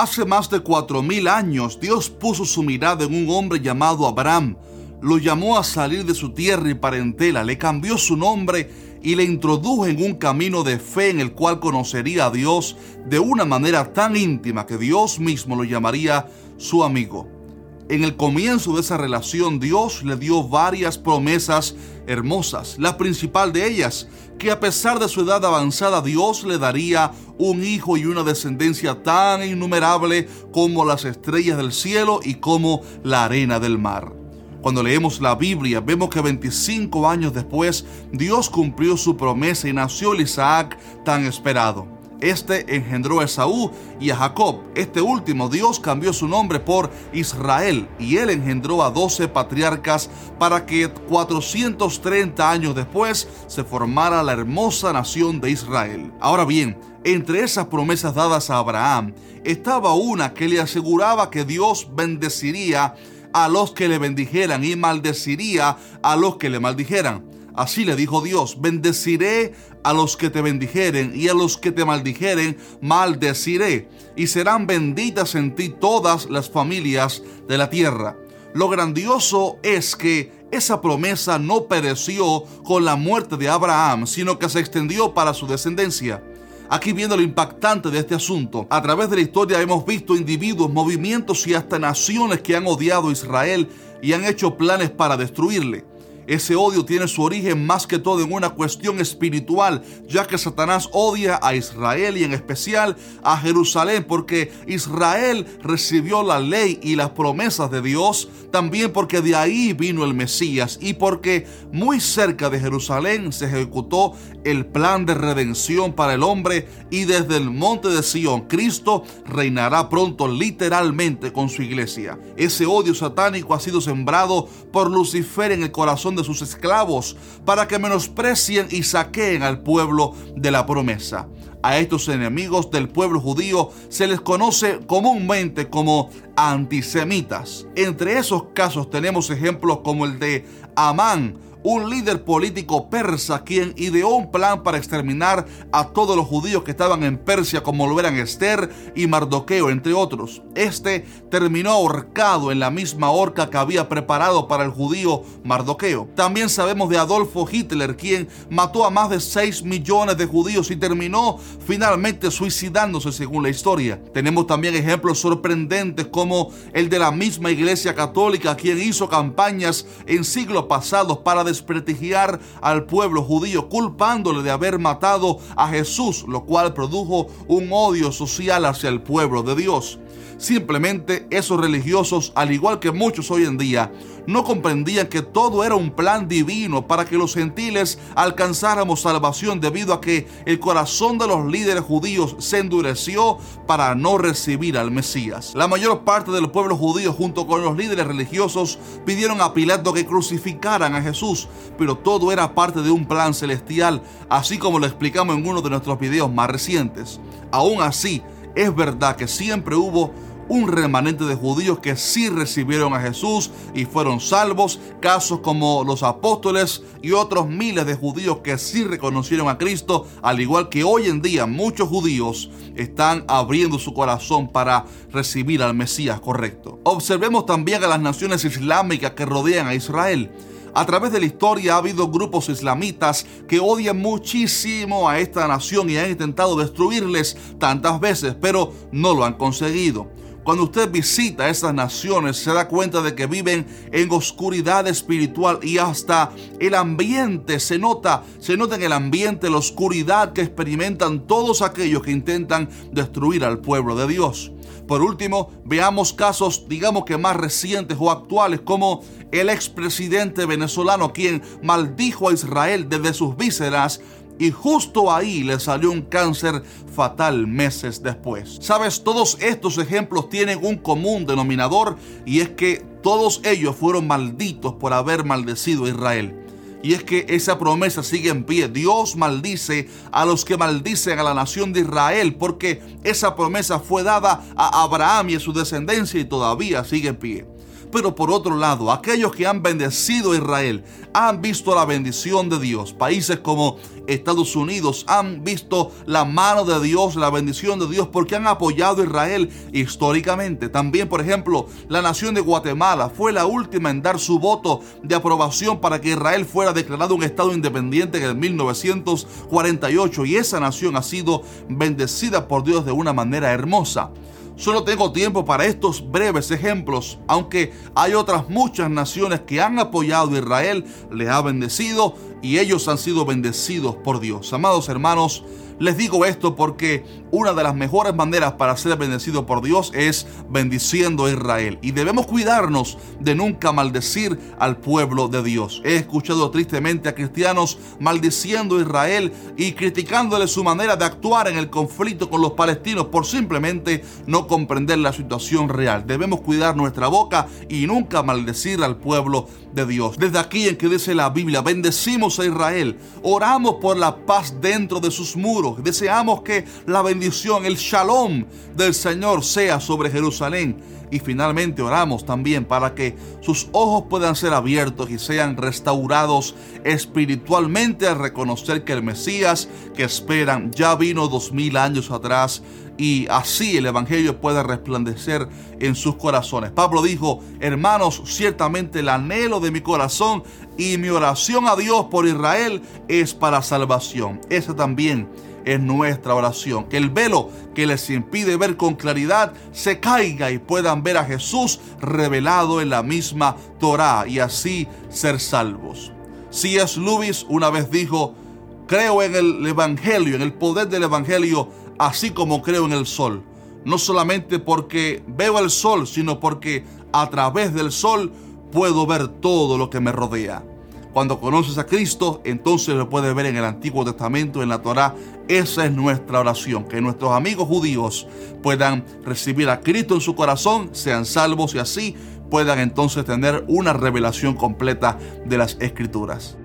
Hace más de cuatro mil años Dios puso su mirada en un hombre llamado Abraham. Lo llamó a salir de su tierra y parentela, le cambió su nombre y le introdujo en un camino de fe en el cual conocería a Dios de una manera tan íntima que Dios mismo lo llamaría su amigo. En el comienzo de esa relación Dios le dio varias promesas hermosas. La principal de ellas, que a pesar de su edad avanzada Dios le daría un hijo y una descendencia tan innumerable como las estrellas del cielo y como la arena del mar. Cuando leemos la Biblia vemos que 25 años después Dios cumplió su promesa y nació el Isaac tan esperado. Este engendró a Esaú y a Jacob. Este último Dios cambió su nombre por Israel y él engendró a doce patriarcas para que 430 años después se formara la hermosa nación de Israel. Ahora bien, entre esas promesas dadas a Abraham estaba una que le aseguraba que Dios bendeciría a los que le bendijeran y maldeciría a los que le maldijeran. Así le dijo Dios, bendeciré a los que te bendijeren y a los que te maldijeren maldeciré, y serán benditas en ti todas las familias de la tierra. Lo grandioso es que esa promesa no pereció con la muerte de Abraham, sino que se extendió para su descendencia. Aquí viendo lo impactante de este asunto, a través de la historia hemos visto individuos, movimientos y hasta naciones que han odiado a Israel y han hecho planes para destruirle. Ese odio tiene su origen más que todo en una cuestión espiritual, ya que Satanás odia a Israel y en especial a Jerusalén, porque Israel recibió la ley y las promesas de Dios, también porque de ahí vino el Mesías y porque muy cerca de Jerusalén se ejecutó el plan de redención para el hombre y desde el monte de Sión Cristo reinará pronto literalmente con su iglesia. Ese odio satánico ha sido sembrado por Lucifer en el corazón de sus esclavos para que menosprecien y saqueen al pueblo de la promesa. A estos enemigos del pueblo judío se les conoce comúnmente como antisemitas. Entre esos casos tenemos ejemplos como el de Amán, un líder político persa quien ideó un plan para exterminar a todos los judíos que estaban en Persia, como lo eran Esther y Mardoqueo, entre otros. Este terminó ahorcado en la misma horca que había preparado para el judío Mardoqueo. También sabemos de Adolfo Hitler, quien mató a más de 6 millones de judíos y terminó finalmente suicidándose según la historia. Tenemos también ejemplos sorprendentes como el de la misma Iglesia Católica, quien hizo campañas en siglos pasados para desprestigiar al pueblo judío, culpándole de haber matado a Jesús, lo cual produjo un odio social hacia el pueblo de Dios. Simplemente esos religiosos, al igual que muchos hoy en día, no comprendían que todo era un plan divino para que los gentiles alcanzáramos salvación debido a que el corazón de los líderes judíos se endureció para no recibir al Mesías. La mayor parte del pueblo judío junto con los líderes religiosos pidieron a Pilato que crucificaran a Jesús, pero todo era parte de un plan celestial, así como lo explicamos en uno de nuestros videos más recientes. Aún así, es verdad que siempre hubo un remanente de judíos que sí recibieron a Jesús y fueron salvos, casos como los apóstoles y otros miles de judíos que sí reconocieron a Cristo, al igual que hoy en día muchos judíos están abriendo su corazón para recibir al Mesías correcto. Observemos también a las naciones islámicas que rodean a Israel. A través de la historia ha habido grupos islamitas que odian muchísimo a esta nación y han intentado destruirles tantas veces, pero no lo han conseguido. Cuando usted visita esas naciones se da cuenta de que viven en oscuridad espiritual y hasta el ambiente se nota, se nota en el ambiente la oscuridad que experimentan todos aquellos que intentan destruir al pueblo de Dios. Por último, veamos casos, digamos que más recientes o actuales, como el expresidente venezolano quien maldijo a Israel desde sus vísceras y justo ahí le salió un cáncer fatal meses después. Sabes, todos estos ejemplos tienen un común denominador y es que todos ellos fueron malditos por haber maldecido a Israel. Y es que esa promesa sigue en pie. Dios maldice a los que maldicen a la nación de Israel porque esa promesa fue dada a Abraham y a su descendencia y todavía sigue en pie. Pero por otro lado, aquellos que han bendecido a Israel han visto la bendición de Dios. Países como Estados Unidos han visto la mano de Dios, la bendición de Dios, porque han apoyado a Israel históricamente. También, por ejemplo, la nación de Guatemala fue la última en dar su voto de aprobación para que Israel fuera declarado un Estado independiente en el 1948 y esa nación ha sido bendecida por Dios de una manera hermosa. Solo tengo tiempo para estos breves ejemplos, aunque hay otras muchas naciones que han apoyado a Israel, les ha bendecido y ellos han sido bendecidos por Dios. Amados hermanos, les digo esto porque una de las mejores maneras para ser bendecido por Dios es bendiciendo a Israel. Y debemos cuidarnos de nunca maldecir al pueblo de Dios. He escuchado tristemente a cristianos maldiciendo a Israel y criticándole su manera de actuar en el conflicto con los palestinos por simplemente no comprender la situación real. Debemos cuidar nuestra boca y nunca maldecir al pueblo de Dios. Desde aquí en que dice la Biblia, bendecimos a Israel, oramos por la paz dentro de sus muros Deseamos que la bendición, el shalom del Señor sea sobre Jerusalén. Y finalmente oramos también para que sus ojos puedan ser abiertos y sean restaurados espiritualmente al reconocer que el Mesías que esperan ya vino dos mil años atrás y así el Evangelio puede resplandecer en sus corazones. Pablo dijo, hermanos, ciertamente el anhelo de mi corazón y mi oración a Dios por Israel es para salvación. Esa también es nuestra oración. Que el velo que les impide ver con claridad se caiga y puedan ver a Jesús revelado en la misma Torá y así ser salvos. C.S. Lewis una vez dijo, creo en el Evangelio, en el poder del Evangelio, así como creo en el sol. No solamente porque veo el sol, sino porque a través del sol puedo ver todo lo que me rodea. Cuando conoces a Cristo, entonces lo puedes ver en el Antiguo Testamento, en la Torá. Esa es nuestra oración, que nuestros amigos judíos puedan recibir a Cristo en su corazón, sean salvos y así puedan entonces tener una revelación completa de las Escrituras.